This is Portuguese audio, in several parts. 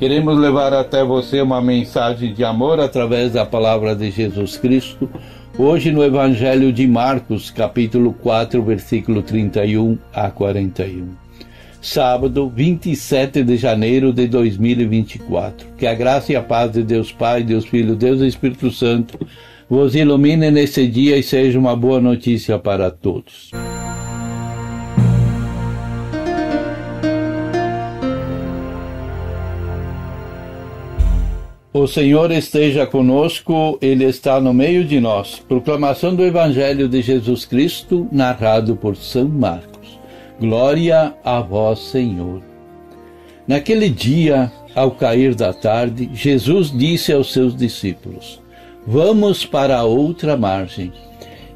Queremos levar até você uma mensagem de amor através da palavra de Jesus Cristo Hoje no Evangelho de Marcos, capítulo 4, versículo 31 a 41. Sábado, 27 de janeiro de 2024. Que a graça e a paz de Deus Pai, Deus Filho, Deus Espírito Santo vos ilumine nesse dia e seja uma boa notícia para todos. O Senhor esteja conosco, Ele está no meio de nós. Proclamação do Evangelho de Jesus Cristo, narrado por São Marcos. Glória a vós, Senhor. Naquele dia, ao cair da tarde, Jesus disse aos seus discípulos: Vamos para a outra margem.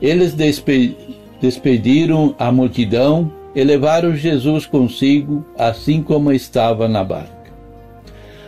Eles despe despediram a multidão e levaram Jesus consigo, assim como estava na barca.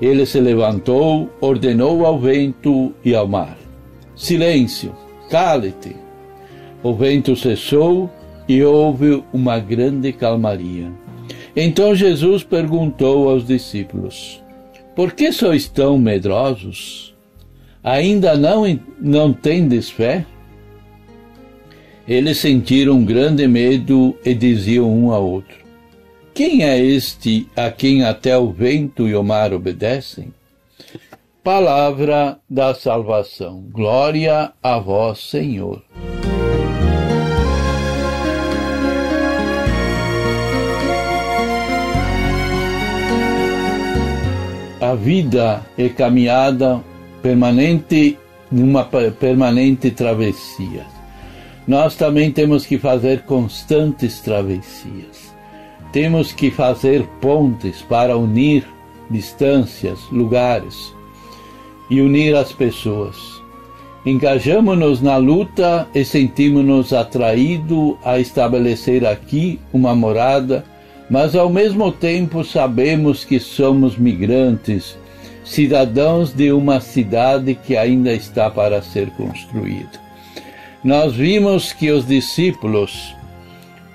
Ele se levantou, ordenou ao vento e ao mar: Silêncio, cale-te. O vento cessou e houve uma grande calmaria. Então Jesus perguntou aos discípulos: Por que sois tão medrosos? Ainda não, não tendes fé? Eles sentiram grande medo e diziam um ao outro: quem é este a quem até o vento e o mar obedecem? Palavra da salvação. Glória a vós, Senhor. A vida é caminhada permanente, numa permanente travessia. Nós também temos que fazer constantes travessias temos que fazer pontes para unir distâncias, lugares e unir as pessoas. Engajamos-nos na luta e sentimos-nos atraídos a estabelecer aqui uma morada, mas ao mesmo tempo sabemos que somos migrantes, cidadãos de uma cidade que ainda está para ser construída. Nós vimos que os discípulos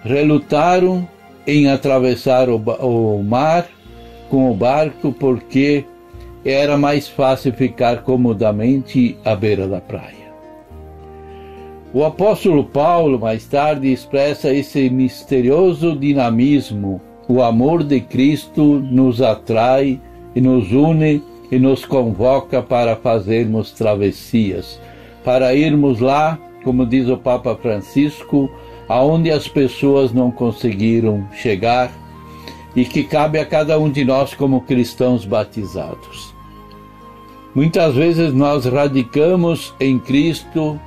relutaram em atravessar o, o mar com o barco porque era mais fácil ficar comodamente à beira da praia. O apóstolo Paulo, mais tarde, expressa esse misterioso dinamismo. O amor de Cristo nos atrai e nos une e nos convoca para fazermos travessias, para irmos lá, como diz o Papa Francisco, aonde as pessoas não conseguiram chegar e que cabe a cada um de nós como cristãos batizados. Muitas vezes nós radicamos em Cristo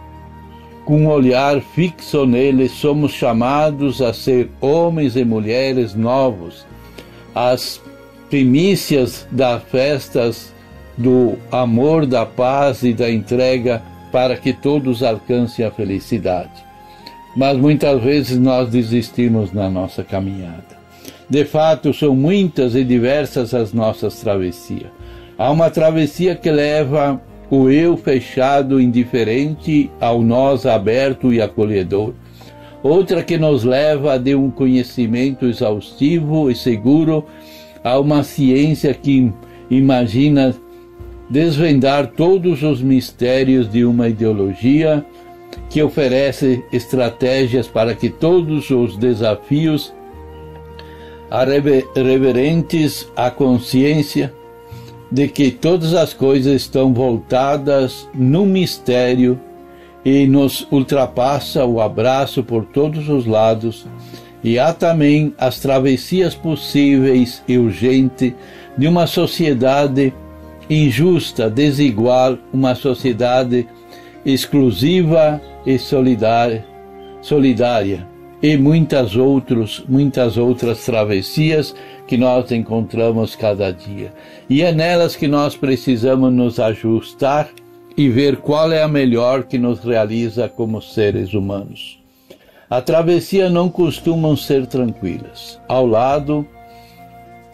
com um olhar fixo nele, somos chamados a ser homens e mulheres novos. As primícias das festas do amor, da paz e da entrega para que todos alcancem a felicidade mas muitas vezes nós desistimos na nossa caminhada. De fato, são muitas e diversas as nossas travessias. Há uma travessia que leva o eu fechado, indiferente, ao nós aberto e acolhedor. Outra que nos leva de um conhecimento exaustivo e seguro a uma ciência que imagina desvendar todos os mistérios de uma ideologia que oferece estratégias para que todos os desafios reverentes à consciência de que todas as coisas estão voltadas no mistério e nos ultrapassa o abraço por todos os lados, e há também as travessias possíveis e urgentes de uma sociedade injusta, desigual, uma sociedade exclusiva e solidária, solidária e muitas outros, muitas outras travessias que nós encontramos cada dia. E é nelas que nós precisamos nos ajustar e ver qual é a melhor que nos realiza como seres humanos. A travessia não costumam ser tranquilas. Ao lado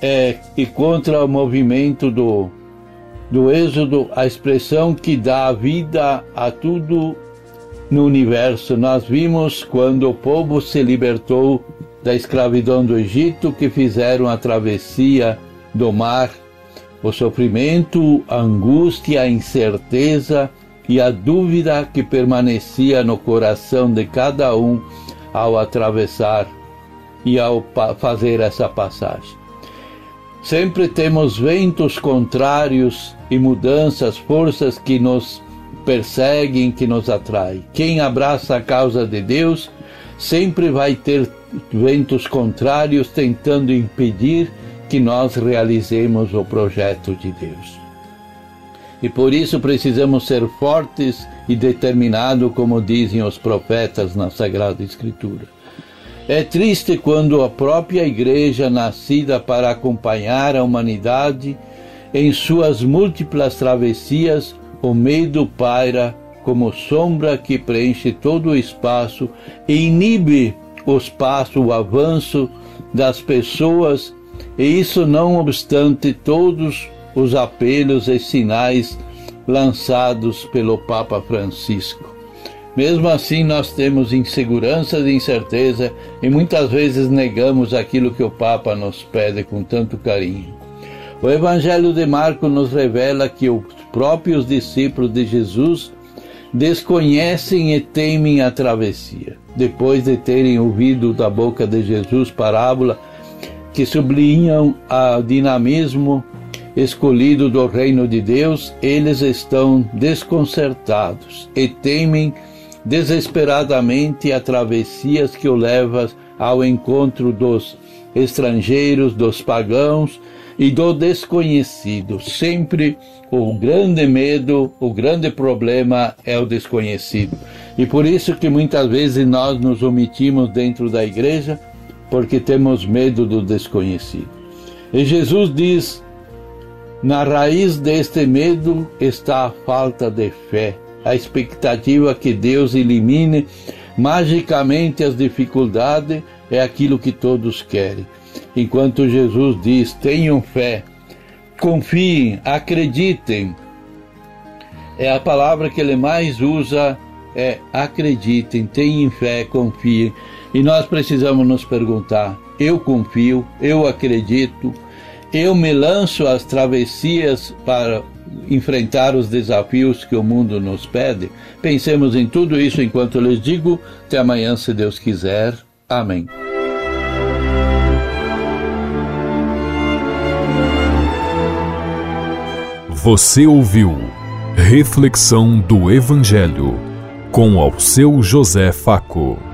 é, e contra o movimento do, do êxodo, a expressão que dá vida a tudo no universo. Nós vimos quando o povo se libertou da escravidão do Egito, que fizeram a travessia do mar o sofrimento, a angústia, a incerteza e a dúvida que permanecia no coração de cada um ao atravessar e ao fazer essa passagem. Sempre temos ventos contrários e mudanças, forças que nos perseguem, que nos atraem. Quem abraça a causa de Deus sempre vai ter ventos contrários tentando impedir que nós realizemos o projeto de Deus. E por isso precisamos ser fortes e determinados, como dizem os profetas na Sagrada Escritura. É triste quando a própria igreja, nascida para acompanhar a humanidade em suas múltiplas travessias, o medo paira como sombra que preenche todo o espaço e inibe o espaço, o avanço das pessoas e isso não obstante todos os apelos e sinais lançados pelo Papa Francisco. Mesmo assim, nós temos insegurança e incerteza e muitas vezes negamos aquilo que o Papa nos pede com tanto carinho. O Evangelho de Marcos nos revela que os próprios discípulos de Jesus desconhecem e temem a travessia. Depois de terem ouvido da boca de Jesus parábola que sublinham o dinamismo escolhido do reino de Deus, eles estão desconcertados e temem desesperadamente a travessias que o levam ao encontro dos estrangeiros, dos pagãos e do desconhecido. Sempre o grande medo, o grande problema é o desconhecido. E por isso que muitas vezes nós nos omitimos dentro da igreja porque temos medo do desconhecido. E Jesus diz: na raiz deste medo está a falta de fé, a expectativa que Deus elimine magicamente as dificuldades é aquilo que todos querem. Enquanto Jesus diz: tenham fé, confiem, acreditem. É a palavra que ele mais usa é acreditem, tenham fé, confiem. E nós precisamos nos perguntar: eu confio, eu acredito, eu me lanço às travessias para enfrentar os desafios que o mundo nos pede? Pensemos em tudo isso enquanto lhes digo. Até amanhã, se Deus quiser. Amém. Você ouviu Reflexão do Evangelho com ao seu José Faco.